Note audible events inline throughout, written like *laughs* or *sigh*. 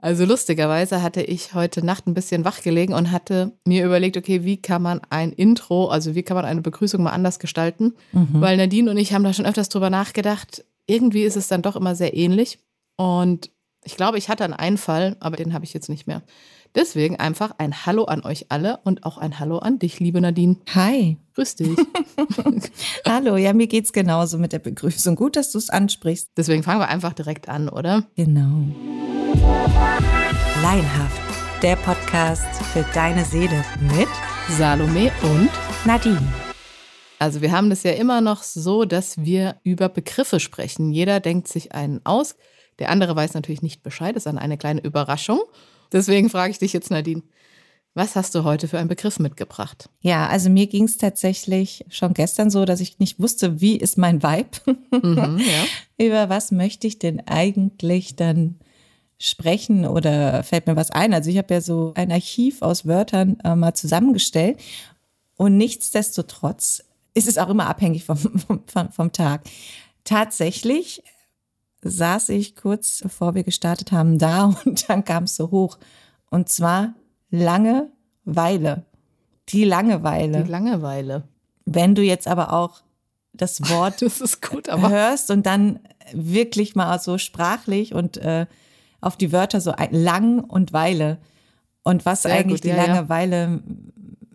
Also lustigerweise hatte ich heute Nacht ein bisschen wach gelegen und hatte mir überlegt, okay, wie kann man ein Intro, also wie kann man eine Begrüßung mal anders gestalten? Mhm. Weil Nadine und ich haben da schon öfters drüber nachgedacht. Irgendwie ist es dann doch immer sehr ähnlich. Und ich glaube, ich hatte einen Einfall, aber den habe ich jetzt nicht mehr. Deswegen einfach ein Hallo an euch alle und auch ein Hallo an dich, liebe Nadine. Hi. Grüß dich. *laughs* Hallo, ja, mir geht's genauso mit der Begrüßung. Gut, dass du es ansprichst. Deswegen fangen wir einfach direkt an, oder? Genau. Leinhaft, der Podcast für deine Seele mit Salome und Nadine. Also wir haben das ja immer noch so, dass wir über Begriffe sprechen. Jeder denkt sich einen aus. Der andere weiß natürlich nicht Bescheid. Das ist dann eine kleine Überraschung. Deswegen frage ich dich jetzt, Nadine. Was hast du heute für einen Begriff mitgebracht? Ja, also mir ging es tatsächlich schon gestern so, dass ich nicht wusste, wie ist mein Vibe? Mhm, ja. *laughs* Über was möchte ich denn eigentlich dann sprechen oder fällt mir was ein? Also ich habe ja so ein Archiv aus Wörtern äh, mal zusammengestellt und nichtsdestotrotz ist es auch immer abhängig vom, *laughs* vom, vom Tag. Tatsächlich saß ich kurz bevor wir gestartet haben da *laughs* und dann kam es so hoch. Und zwar Langeweile. Die Langeweile. Die Langeweile. Wenn du jetzt aber auch das *laughs* Wort das ist gut, aber hörst und dann wirklich mal so sprachlich und äh, auf die Wörter so ein, lang und Weile. Und was Sehr eigentlich gut, die ja, Langeweile ja.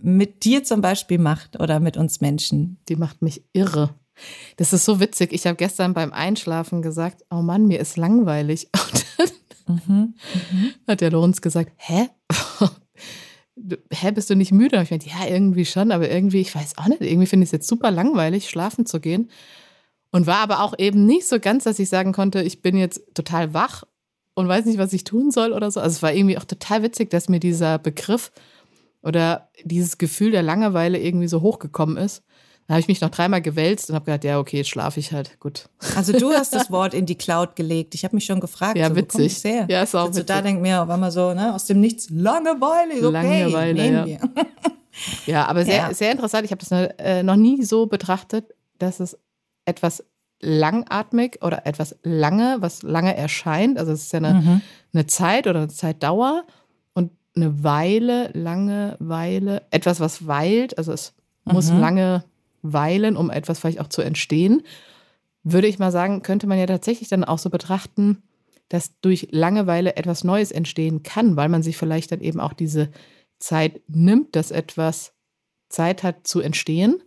mit dir zum Beispiel macht oder mit uns Menschen. Die macht mich irre. Das ist so witzig. Ich habe gestern beim Einschlafen gesagt, oh Mann, mir ist langweilig. *laughs* Und dann mhm, mhm. hat der Lorenz gesagt, hä? hä, bist du nicht müde? Und ich meinte, ja, irgendwie schon, aber irgendwie, ich weiß auch nicht, irgendwie finde ich es jetzt super langweilig, schlafen zu gehen. Und war aber auch eben nicht so ganz, dass ich sagen konnte, ich bin jetzt total wach und weiß nicht, was ich tun soll oder so. Also es war irgendwie auch total witzig, dass mir dieser Begriff oder dieses Gefühl der Langeweile irgendwie so hochgekommen ist. Da habe ich mich noch dreimal gewälzt und habe gedacht, ja, okay, jetzt schlafe ich halt. Gut. Also du hast das *laughs* Wort in die Cloud gelegt. Ich habe mich schon gefragt, ja, so, witzig. Wo her? Ja, ist auch also witzig. da denkt mir auf einmal so, ne, aus dem Nichts, Langeweile, okay, Langeweile, nehmen ja. wir. *laughs* Ja, aber sehr, ja. sehr interessant. Ich habe das äh, noch nie so betrachtet, dass es etwas langatmig oder etwas lange, was lange erscheint. Also es ist ja eine, mhm. eine Zeit oder eine Zeitdauer und eine Weile, lange Weile, etwas, was weilt. Also es mhm. muss lange weilen, um etwas vielleicht auch zu entstehen. Würde ich mal sagen, könnte man ja tatsächlich dann auch so betrachten, dass durch Langeweile etwas Neues entstehen kann, weil man sich vielleicht dann eben auch diese Zeit nimmt, dass etwas Zeit hat zu entstehen.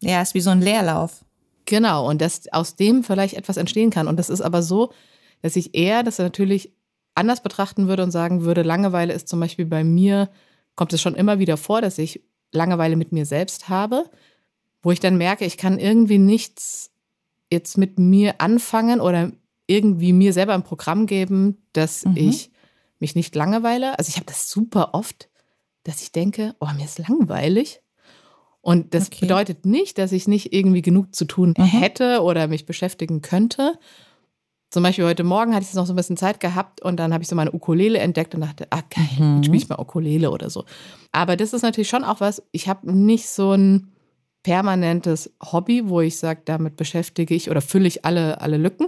Ja, ist wie so ein Leerlauf. Genau, und dass aus dem vielleicht etwas entstehen kann. Und das ist aber so, dass ich eher das natürlich anders betrachten würde und sagen würde, Langeweile ist zum Beispiel bei mir, kommt es schon immer wieder vor, dass ich Langeweile mit mir selbst habe wo ich dann merke, ich kann irgendwie nichts jetzt mit mir anfangen oder irgendwie mir selber ein Programm geben, dass mhm. ich mich nicht langweile. Also ich habe das super oft, dass ich denke, oh, mir ist langweilig. Und das okay. bedeutet nicht, dass ich nicht irgendwie genug zu tun mhm. hätte oder mich beschäftigen könnte. Zum Beispiel heute Morgen hatte ich noch so ein bisschen Zeit gehabt und dann habe ich so meine Ukulele entdeckt und dachte, ah geil, mhm. jetzt spiele ich mal Ukulele oder so. Aber das ist natürlich schon auch was, ich habe nicht so ein permanentes Hobby, wo ich sage, damit beschäftige ich oder fülle ich alle, alle Lücken,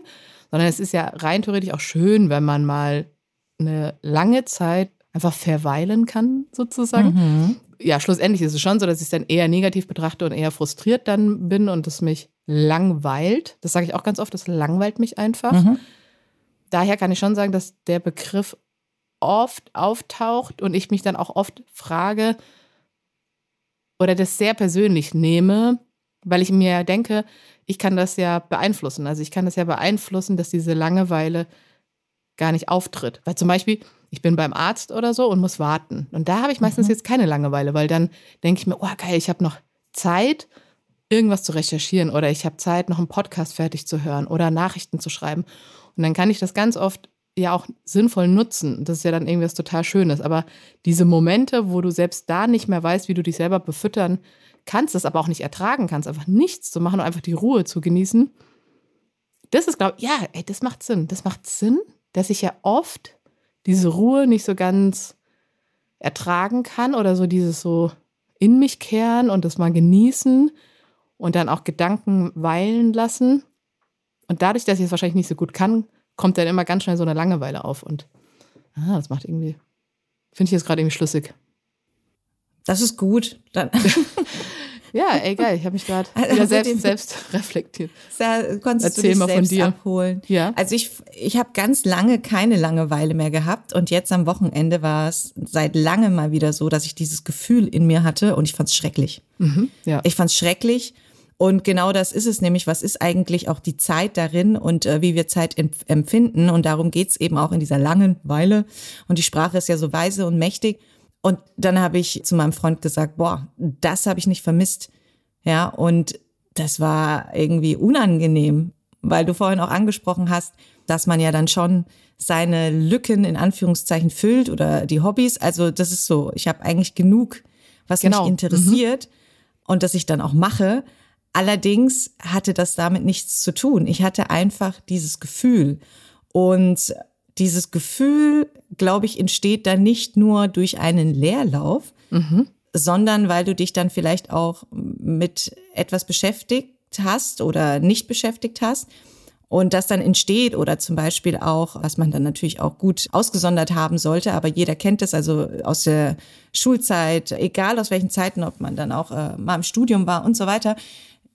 sondern es ist ja rein theoretisch auch schön, wenn man mal eine lange Zeit einfach verweilen kann, sozusagen. Mhm. Ja, schlussendlich ist es schon so, dass ich es dann eher negativ betrachte und eher frustriert dann bin und es mich langweilt. Das sage ich auch ganz oft, das langweilt mich einfach. Mhm. Daher kann ich schon sagen, dass der Begriff oft auftaucht und ich mich dann auch oft frage, oder das sehr persönlich nehme, weil ich mir denke, ich kann das ja beeinflussen. Also ich kann das ja beeinflussen, dass diese Langeweile gar nicht auftritt. Weil zum Beispiel, ich bin beim Arzt oder so und muss warten. Und da habe ich meistens mhm. jetzt keine Langeweile, weil dann denke ich mir, oh geil, ich habe noch Zeit, irgendwas zu recherchieren oder ich habe Zeit, noch einen Podcast fertig zu hören oder Nachrichten zu schreiben. Und dann kann ich das ganz oft ja auch sinnvoll nutzen. Das ist ja dann irgendwas total Schönes. Aber diese Momente, wo du selbst da nicht mehr weißt, wie du dich selber befüttern kannst, das aber auch nicht ertragen kannst, einfach nichts zu machen und einfach die Ruhe zu genießen, das ist, glaube ich, ja, ey, das macht Sinn. Das macht Sinn, dass ich ja oft diese Ruhe nicht so ganz ertragen kann oder so dieses so in mich kehren und das mal genießen und dann auch Gedanken weilen lassen. Und dadurch, dass ich es wahrscheinlich nicht so gut kann, kommt dann immer ganz schnell so eine Langeweile auf. Und Ah, das macht irgendwie. Finde ich jetzt gerade irgendwie schlüssig. Das ist gut. Dann *laughs* ja, ey, geil. Ich habe mich gerade also selbst, selbst reflektiert. Da konntest Erzähl du dich mal selbst von dir. abholen. Ja. Also ich, ich habe ganz lange keine Langeweile mehr gehabt und jetzt am Wochenende war es seit langem mal wieder so, dass ich dieses Gefühl in mir hatte und ich fand es schrecklich. Mhm, ja. Ich fand es schrecklich. Und genau das ist es nämlich, was ist eigentlich auch die Zeit darin und äh, wie wir Zeit empfinden. Und darum geht's eben auch in dieser langen Weile. Und die Sprache ist ja so weise und mächtig. Und dann habe ich zu meinem Freund gesagt, boah, das habe ich nicht vermisst. Ja, und das war irgendwie unangenehm, weil du vorhin auch angesprochen hast, dass man ja dann schon seine Lücken in Anführungszeichen füllt oder die Hobbys. Also das ist so, ich habe eigentlich genug, was genau. mich interessiert mhm. und das ich dann auch mache. Allerdings hatte das damit nichts zu tun. Ich hatte einfach dieses Gefühl und dieses Gefühl, glaube ich, entsteht dann nicht nur durch einen Leerlauf, mhm. sondern weil du dich dann vielleicht auch mit etwas beschäftigt hast oder nicht beschäftigt hast. Und das dann entsteht oder zum Beispiel auch, was man dann natürlich auch gut ausgesondert haben sollte, aber jeder kennt es, also aus der Schulzeit, egal aus welchen Zeiten, ob man dann auch äh, mal im Studium war und so weiter,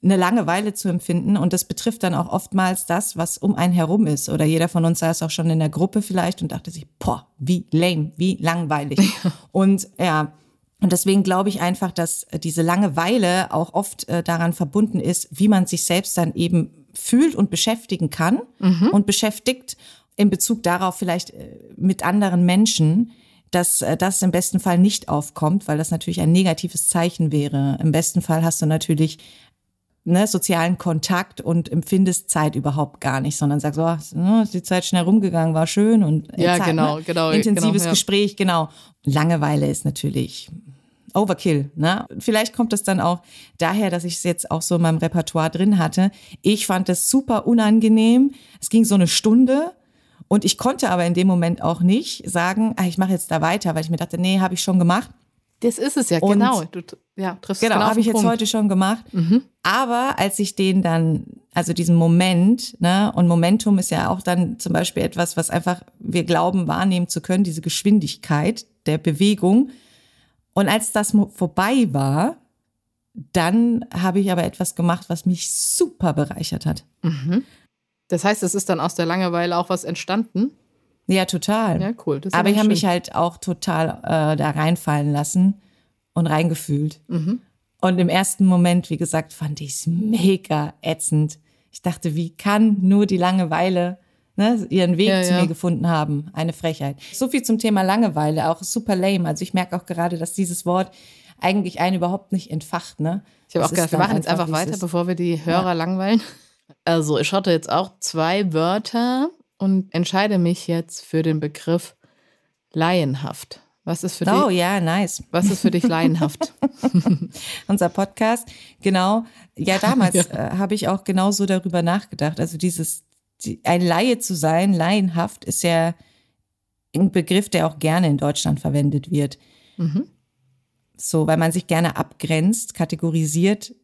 eine Langeweile zu empfinden. Und das betrifft dann auch oftmals das, was um einen herum ist. Oder jeder von uns saß auch schon in der Gruppe vielleicht und dachte sich, boah, wie lame, wie langweilig. und ja, und deswegen glaube ich einfach, dass diese Langeweile auch oft äh, daran verbunden ist, wie man sich selbst dann eben fühlt und beschäftigen kann mhm. und beschäftigt in Bezug darauf vielleicht äh, mit anderen Menschen, dass äh, das im besten Fall nicht aufkommt, weil das natürlich ein negatives Zeichen wäre. Im besten Fall hast du natürlich ne, sozialen Kontakt und empfindest Zeit überhaupt gar nicht, sondern sagst, oh, ne, ist die Zeit schnell rumgegangen, war schön und ja, Zeit, genau, ne? genau, intensives genau, ja. Gespräch, genau. Langeweile ist natürlich Overkill. Ne? Vielleicht kommt es dann auch daher, dass ich es jetzt auch so in meinem Repertoire drin hatte. Ich fand es super unangenehm. Es ging so eine Stunde. Und ich konnte aber in dem Moment auch nicht sagen, ah, ich mache jetzt da weiter, weil ich mir dachte, nee, habe ich schon gemacht. Das ist es ja, und genau. Du ja, triffst genau, genau habe ich jetzt heute schon gemacht. Mhm. Aber als ich den dann, also diesen Moment, ne, und Momentum ist ja auch dann zum Beispiel etwas, was einfach wir glauben wahrnehmen zu können, diese Geschwindigkeit der Bewegung. Und als das vorbei war, dann habe ich aber etwas gemacht, was mich super bereichert hat. Mhm. Das heißt, es ist dann aus der Langeweile auch was entstanden? Ja, total. Ja, cool. aber ich habe mich halt auch total äh, da reinfallen lassen und reingefühlt. Mhm. Und im ersten Moment, wie gesagt, fand ich es mega ätzend. Ich dachte, wie kann nur die Langeweile ne, ihren Weg ja, zu ja. mir gefunden haben? Eine Frechheit. So viel zum Thema Langeweile, auch super lame. Also ich merke auch gerade, dass dieses Wort eigentlich einen überhaupt nicht entfacht. Ne? Ich habe auch gedacht, wir machen jetzt einfach weiter, bevor wir die Hörer ja. langweilen. Also ich hatte jetzt auch zwei Wörter und entscheide mich jetzt für den Begriff laienhaft. Was ist für oh, dich? Oh ja, nice. Was ist für dich *laughs* laienhaft? Unser Podcast, genau. Ja, *laughs* damals ja. Äh, habe ich auch genauso darüber nachgedacht. Also dieses, die, ein Laie zu sein, laienhaft, ist ja ein Begriff, der auch gerne in Deutschland verwendet wird. Mhm. So, weil man sich gerne abgrenzt, kategorisiert.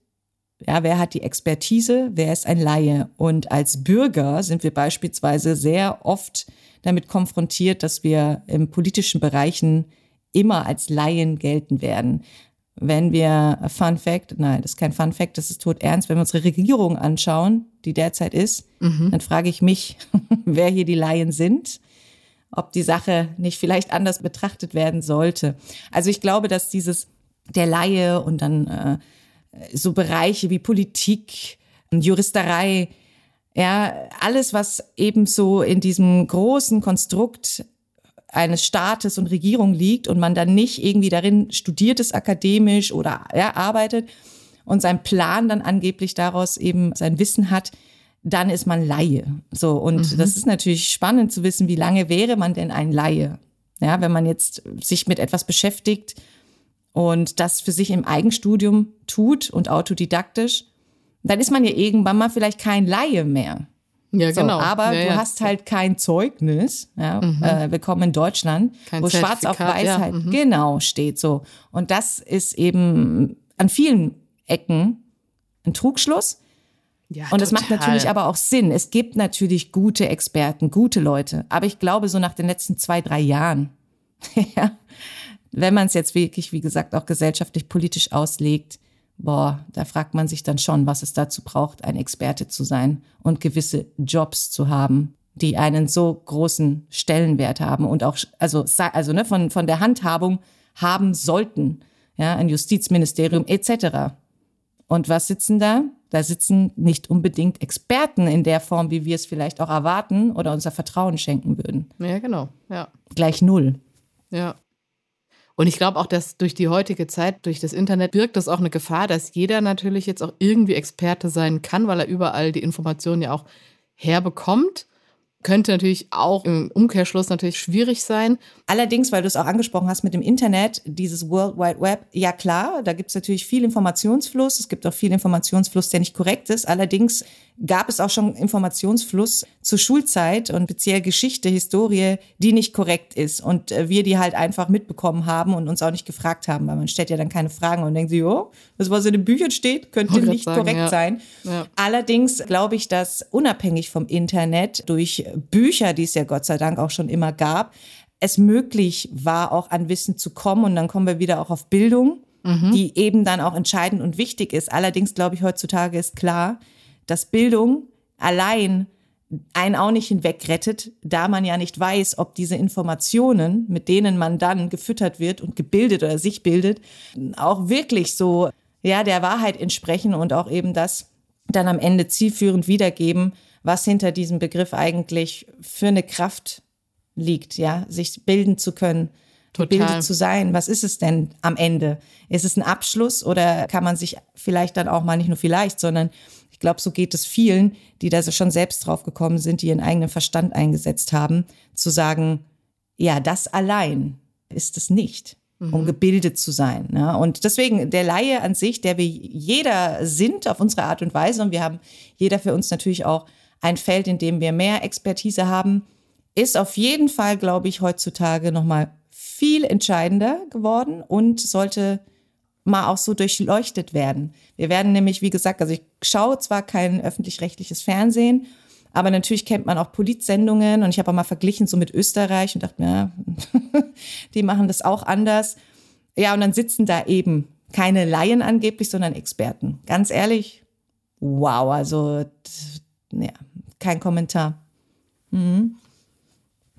Ja, wer hat die Expertise? Wer ist ein Laie? Und als Bürger sind wir beispielsweise sehr oft damit konfrontiert, dass wir im politischen Bereichen immer als Laien gelten werden. Wenn wir, Fun Fact, nein, das ist kein Fun Fact, das ist tot ernst, wenn wir unsere Regierung anschauen, die derzeit ist, mhm. dann frage ich mich, *laughs* wer hier die Laien sind, ob die Sache nicht vielleicht anders betrachtet werden sollte. Also ich glaube, dass dieses der Laie und dann äh, so Bereiche wie Politik, Juristerei, ja, alles, was eben so in diesem großen Konstrukt eines Staates und Regierung liegt und man dann nicht irgendwie darin studiert ist akademisch oder ja, arbeitet und sein Plan dann angeblich daraus eben sein Wissen hat, dann ist man Laie. So und mhm. das ist natürlich spannend zu wissen, wie lange wäre man denn ein Laie? Ja, wenn man jetzt sich mit etwas beschäftigt und das für sich im Eigenstudium tut und autodidaktisch dann ist man ja irgendwann mal vielleicht kein Laie mehr. Ja, so, genau. Aber ja, du ja. hast halt kein Zeugnis. Ja, mhm. äh, willkommen in Deutschland, kein wo schwarz auf weiß halt mhm. genau steht so. Und das ist eben an vielen Ecken ein Trugschluss. Ja, und das macht natürlich aber auch Sinn. Es gibt natürlich gute Experten, gute Leute. Aber ich glaube, so nach den letzten zwei, drei Jahren, *laughs* ja, wenn man es jetzt wirklich, wie gesagt, auch gesellschaftlich politisch auslegt, boah, da fragt man sich dann schon, was es dazu braucht, ein Experte zu sein und gewisse Jobs zu haben, die einen so großen Stellenwert haben und auch, also, also ne, von, von der Handhabung haben sollten, ja, ein Justizministerium etc. Und was sitzen da? Da sitzen nicht unbedingt Experten in der Form, wie wir es vielleicht auch erwarten oder unser Vertrauen schenken würden. Ja, genau. Ja. Gleich null. Ja. Und ich glaube auch, dass durch die heutige Zeit, durch das Internet, birgt das auch eine Gefahr, dass jeder natürlich jetzt auch irgendwie Experte sein kann, weil er überall die Informationen ja auch herbekommt könnte natürlich auch im Umkehrschluss natürlich schwierig sein. Allerdings, weil du es auch angesprochen hast mit dem Internet, dieses World Wide Web, ja klar, da gibt es natürlich viel Informationsfluss. Es gibt auch viel Informationsfluss, der nicht korrekt ist. Allerdings gab es auch schon Informationsfluss zur Schulzeit und speziell Geschichte, Historie, die nicht korrekt ist und äh, wir die halt einfach mitbekommen haben und uns auch nicht gefragt haben, weil man stellt ja dann keine Fragen und denkt sich, oh, das, was in den Büchern steht, könnte nicht sagen, korrekt ja. sein. Ja. Allerdings glaube ich, dass unabhängig vom Internet durch Bücher, die es ja Gott sei Dank auch schon immer gab, es möglich war, auch an Wissen zu kommen. Und dann kommen wir wieder auch auf Bildung, mhm. die eben dann auch entscheidend und wichtig ist. Allerdings glaube ich, heutzutage ist klar, dass Bildung allein einen auch nicht hinwegrettet, da man ja nicht weiß, ob diese Informationen, mit denen man dann gefüttert wird und gebildet oder sich bildet, auch wirklich so ja der Wahrheit entsprechen und auch eben das dann am Ende zielführend wiedergeben, was hinter diesem Begriff eigentlich für eine Kraft liegt, ja, sich bilden zu können, Total. gebildet zu sein. Was ist es denn am Ende? Ist es ein Abschluss oder kann man sich vielleicht dann auch mal nicht nur vielleicht, sondern ich glaube, so geht es vielen, die da schon selbst drauf gekommen sind, die ihren eigenen Verstand eingesetzt haben, zu sagen, ja, das allein ist es nicht, um mhm. gebildet zu sein. Ne? Und deswegen der Laie an sich, der wir jeder sind auf unsere Art und Weise, und wir haben jeder für uns natürlich auch ein Feld, in dem wir mehr Expertise haben, ist auf jeden Fall, glaube ich, heutzutage nochmal viel entscheidender geworden und sollte mal auch so durchleuchtet werden. Wir werden nämlich, wie gesagt, also ich schaue zwar kein öffentlich-rechtliches Fernsehen, aber natürlich kennt man auch Politsendungen und ich habe auch mal verglichen so mit Österreich und dachte mir, ja, *laughs* die machen das auch anders. Ja, und dann sitzen da eben keine Laien angeblich, sondern Experten. Ganz ehrlich, wow, also ja, kein Kommentar. Mhm.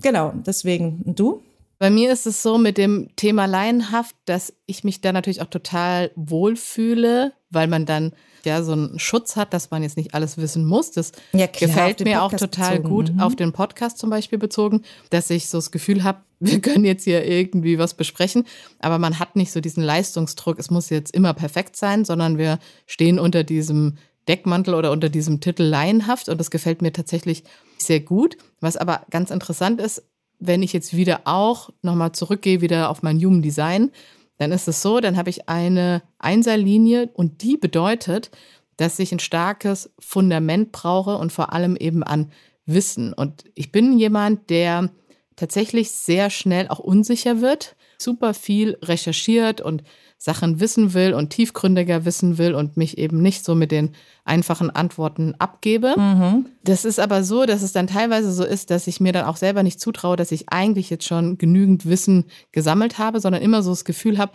Genau, deswegen. Und du? Bei mir ist es so mit dem Thema Laienhaft, dass ich mich da natürlich auch total wohlfühle, weil man dann ja so einen Schutz hat, dass man jetzt nicht alles wissen muss. Das ja, klar, gefällt mir auch total bezogen. gut mhm. auf den Podcast zum Beispiel bezogen, dass ich so das Gefühl habe, *laughs* wir können jetzt hier irgendwie was besprechen, aber man hat nicht so diesen Leistungsdruck, es muss jetzt immer perfekt sein, sondern wir stehen unter diesem Deckmantel oder unter diesem Titel laienhaft und das gefällt mir tatsächlich sehr gut. Was aber ganz interessant ist, wenn ich jetzt wieder auch nochmal zurückgehe, wieder auf mein Human Design, dann ist es so, dann habe ich eine Einserlinie und die bedeutet, dass ich ein starkes Fundament brauche und vor allem eben an Wissen. Und ich bin jemand, der tatsächlich sehr schnell auch unsicher wird, super viel recherchiert und Sachen wissen will und tiefgründiger wissen will und mich eben nicht so mit den einfachen Antworten abgebe. Mhm. Das ist aber so, dass es dann teilweise so ist, dass ich mir dann auch selber nicht zutraue, dass ich eigentlich jetzt schon genügend Wissen gesammelt habe, sondern immer so das Gefühl habe,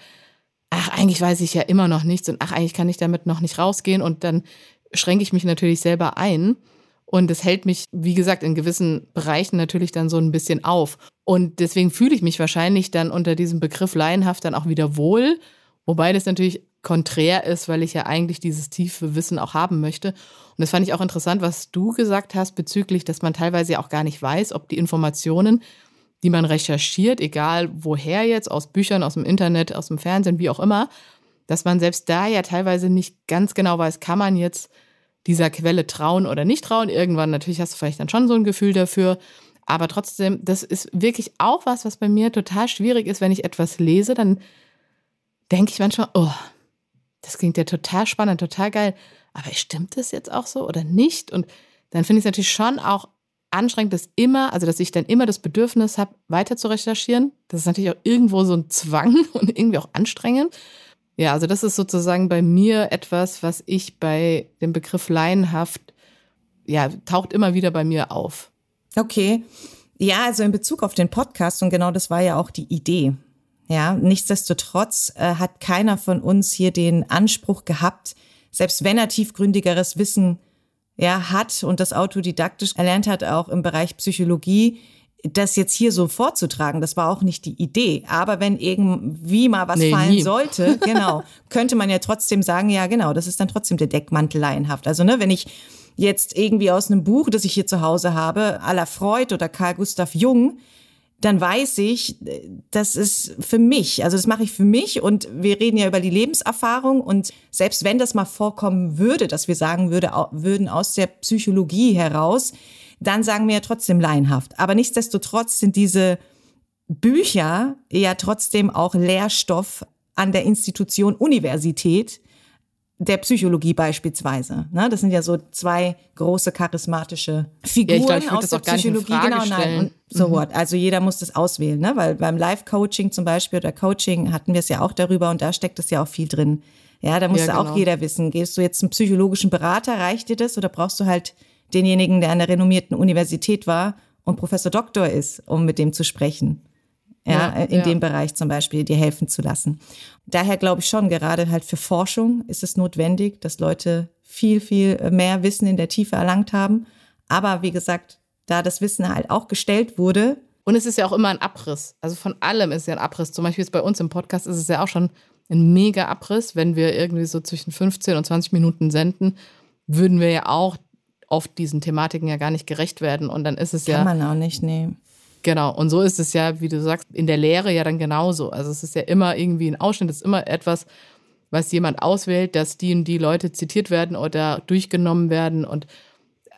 ach, eigentlich weiß ich ja immer noch nichts und ach, eigentlich kann ich damit noch nicht rausgehen und dann schränke ich mich natürlich selber ein. Und es hält mich, wie gesagt, in gewissen Bereichen natürlich dann so ein bisschen auf. Und deswegen fühle ich mich wahrscheinlich dann unter diesem Begriff laienhaft dann auch wieder wohl Wobei das natürlich konträr ist, weil ich ja eigentlich dieses tiefe Wissen auch haben möchte. Und das fand ich auch interessant, was du gesagt hast bezüglich, dass man teilweise auch gar nicht weiß, ob die Informationen, die man recherchiert, egal woher jetzt, aus Büchern, aus dem Internet, aus dem Fernsehen, wie auch immer, dass man selbst da ja teilweise nicht ganz genau weiß, kann man jetzt dieser Quelle trauen oder nicht trauen. Irgendwann natürlich hast du vielleicht dann schon so ein Gefühl dafür. Aber trotzdem, das ist wirklich auch was, was bei mir total schwierig ist, wenn ich etwas lese, dann denke ich manchmal, oh, das klingt ja total spannend, total geil. Aber stimmt das jetzt auch so oder nicht? Und dann finde ich es natürlich schon auch anstrengend, dass immer, also dass ich dann immer das Bedürfnis habe, weiter zu recherchieren. Das ist natürlich auch irgendwo so ein Zwang *laughs* und irgendwie auch anstrengend. Ja, also das ist sozusagen bei mir etwas, was ich bei dem Begriff laienhaft, ja, taucht immer wieder bei mir auf. Okay. Ja, also in Bezug auf den Podcast, und genau das war ja auch die Idee. Ja, nichtsdestotrotz äh, hat keiner von uns hier den Anspruch gehabt, selbst wenn er tiefgründigeres Wissen ja, hat und das autodidaktisch erlernt hat, auch im Bereich Psychologie, das jetzt hier so vorzutragen, das war auch nicht die Idee. Aber wenn irgendwie mal was nee, fallen nie. sollte, *laughs* genau, könnte man ja trotzdem sagen, ja, genau, das ist dann trotzdem der Deckmantel laienhaft. Also, ne, wenn ich jetzt irgendwie aus einem Buch, das ich hier zu Hause habe, à la Freud oder Carl Gustav Jung, dann weiß ich, das ist für mich, also das mache ich für mich und wir reden ja über die Lebenserfahrung und selbst wenn das mal vorkommen würde, dass wir sagen würde, würden aus der Psychologie heraus, dann sagen wir ja trotzdem laienhaft. Aber nichtsdestotrotz sind diese Bücher ja trotzdem auch Lehrstoff an der Institution Universität der Psychologie beispielsweise. Ne? Das sind ja so zwei große charismatische Figuren ja, glaub, aus der Psychologie. genau, nein. Und so mhm. what. Also jeder muss das auswählen, ne? Weil beim Live-Coaching zum Beispiel oder Coaching hatten wir es ja auch darüber und da steckt es ja auch viel drin. Ja, da muss ja, genau. auch jeder wissen. Gehst du jetzt zum psychologischen Berater, reicht dir das oder brauchst du halt denjenigen, der an der renommierten Universität war und Professor Doktor ist, um mit dem zu sprechen. Ja, in ja. dem Bereich zum Beispiel, dir helfen zu lassen. Daher glaube ich schon, gerade halt für Forschung ist es notwendig, dass Leute viel, viel mehr Wissen in der Tiefe erlangt haben. Aber wie gesagt, da das Wissen halt auch gestellt wurde. Und es ist ja auch immer ein Abriss. Also von allem ist ja ein Abriss. Zum Beispiel bei uns im Podcast ist es ja auch schon ein mega Abriss. Wenn wir irgendwie so zwischen 15 und 20 Minuten senden, würden wir ja auch oft diesen Thematiken ja gar nicht gerecht werden. Und dann ist es Kann ja. Kann man auch nicht nehmen. Genau. Und so ist es ja, wie du sagst, in der Lehre ja dann genauso. Also es ist ja immer irgendwie ein Ausschnitt, es ist immer etwas, was jemand auswählt, dass die und die Leute zitiert werden oder durchgenommen werden. Und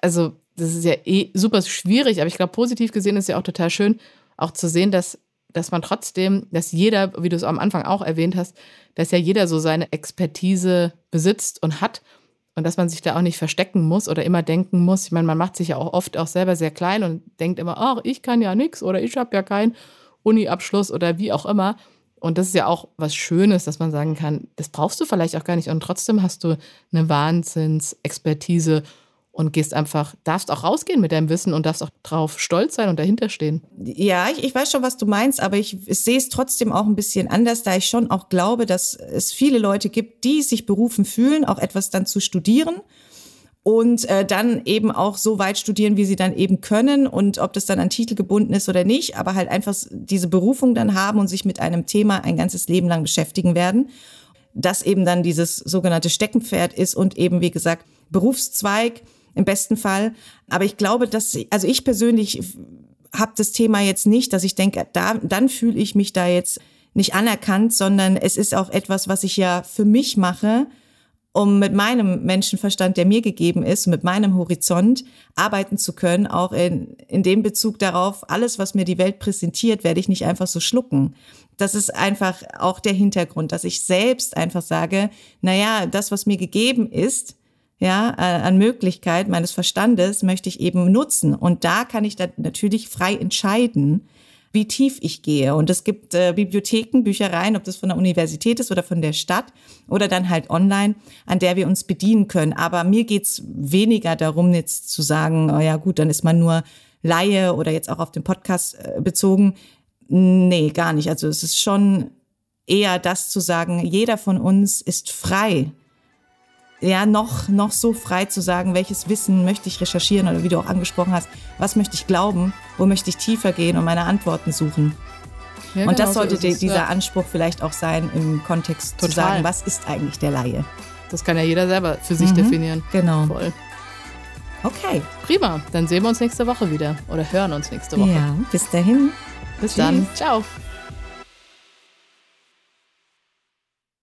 also das ist ja eh super schwierig, aber ich glaube, positiv gesehen ist ja auch total schön, auch zu sehen, dass, dass man trotzdem, dass jeder, wie du es am Anfang auch erwähnt hast, dass ja jeder so seine Expertise besitzt und hat und dass man sich da auch nicht verstecken muss oder immer denken muss. Ich meine, man macht sich ja auch oft auch selber sehr klein und denkt immer, ach, ich kann ja nichts oder ich habe ja keinen Uni-Abschluss oder wie auch immer. Und das ist ja auch was Schönes, dass man sagen kann, das brauchst du vielleicht auch gar nicht. Und trotzdem hast du eine Wahnsinns-Expertise und gehst einfach, darfst auch rausgehen mit deinem Wissen und darfst auch drauf stolz sein und dahinter stehen. Ja, ich, ich weiß schon, was du meinst, aber ich, ich sehe es trotzdem auch ein bisschen anders, da ich schon auch glaube, dass es viele Leute gibt, die sich berufen fühlen, auch etwas dann zu studieren und äh, dann eben auch so weit studieren, wie sie dann eben können und ob das dann an Titel gebunden ist oder nicht, aber halt einfach diese Berufung dann haben und sich mit einem Thema ein ganzes Leben lang beschäftigen werden. Das eben dann dieses sogenannte Steckenpferd ist und eben, wie gesagt, Berufszweig, im besten Fall. Aber ich glaube, dass, also ich persönlich habe das Thema jetzt nicht, dass ich denke, da, dann fühle ich mich da jetzt nicht anerkannt, sondern es ist auch etwas, was ich ja für mich mache, um mit meinem Menschenverstand, der mir gegeben ist, mit meinem Horizont arbeiten zu können, auch in, in dem Bezug darauf, alles, was mir die Welt präsentiert, werde ich nicht einfach so schlucken. Das ist einfach auch der Hintergrund, dass ich selbst einfach sage, na ja, das, was mir gegeben ist, ja, äh, an Möglichkeit meines Verstandes möchte ich eben nutzen. Und da kann ich dann natürlich frei entscheiden, wie tief ich gehe. Und es gibt äh, Bibliotheken, Büchereien, ob das von der Universität ist oder von der Stadt oder dann halt online, an der wir uns bedienen können. Aber mir geht's weniger darum, jetzt zu sagen, oh ja gut, dann ist man nur Laie oder jetzt auch auf den Podcast äh, bezogen. Nee, gar nicht. Also es ist schon eher das zu sagen, jeder von uns ist frei ja, noch, noch so frei zu sagen, welches Wissen möchte ich recherchieren oder wie du auch angesprochen hast, was möchte ich glauben, wo möchte ich tiefer gehen und meine Antworten suchen. Ja, und genau das sollte so es, dieser ja. Anspruch vielleicht auch sein, im Kontext Total. zu sagen, was ist eigentlich der Laie? Das kann ja jeder selber für sich mhm, definieren. Genau. Voll. Okay. Prima. Dann sehen wir uns nächste Woche wieder oder hören uns nächste Woche. Ja, bis dahin. Bis Tschüss. dann. Ciao.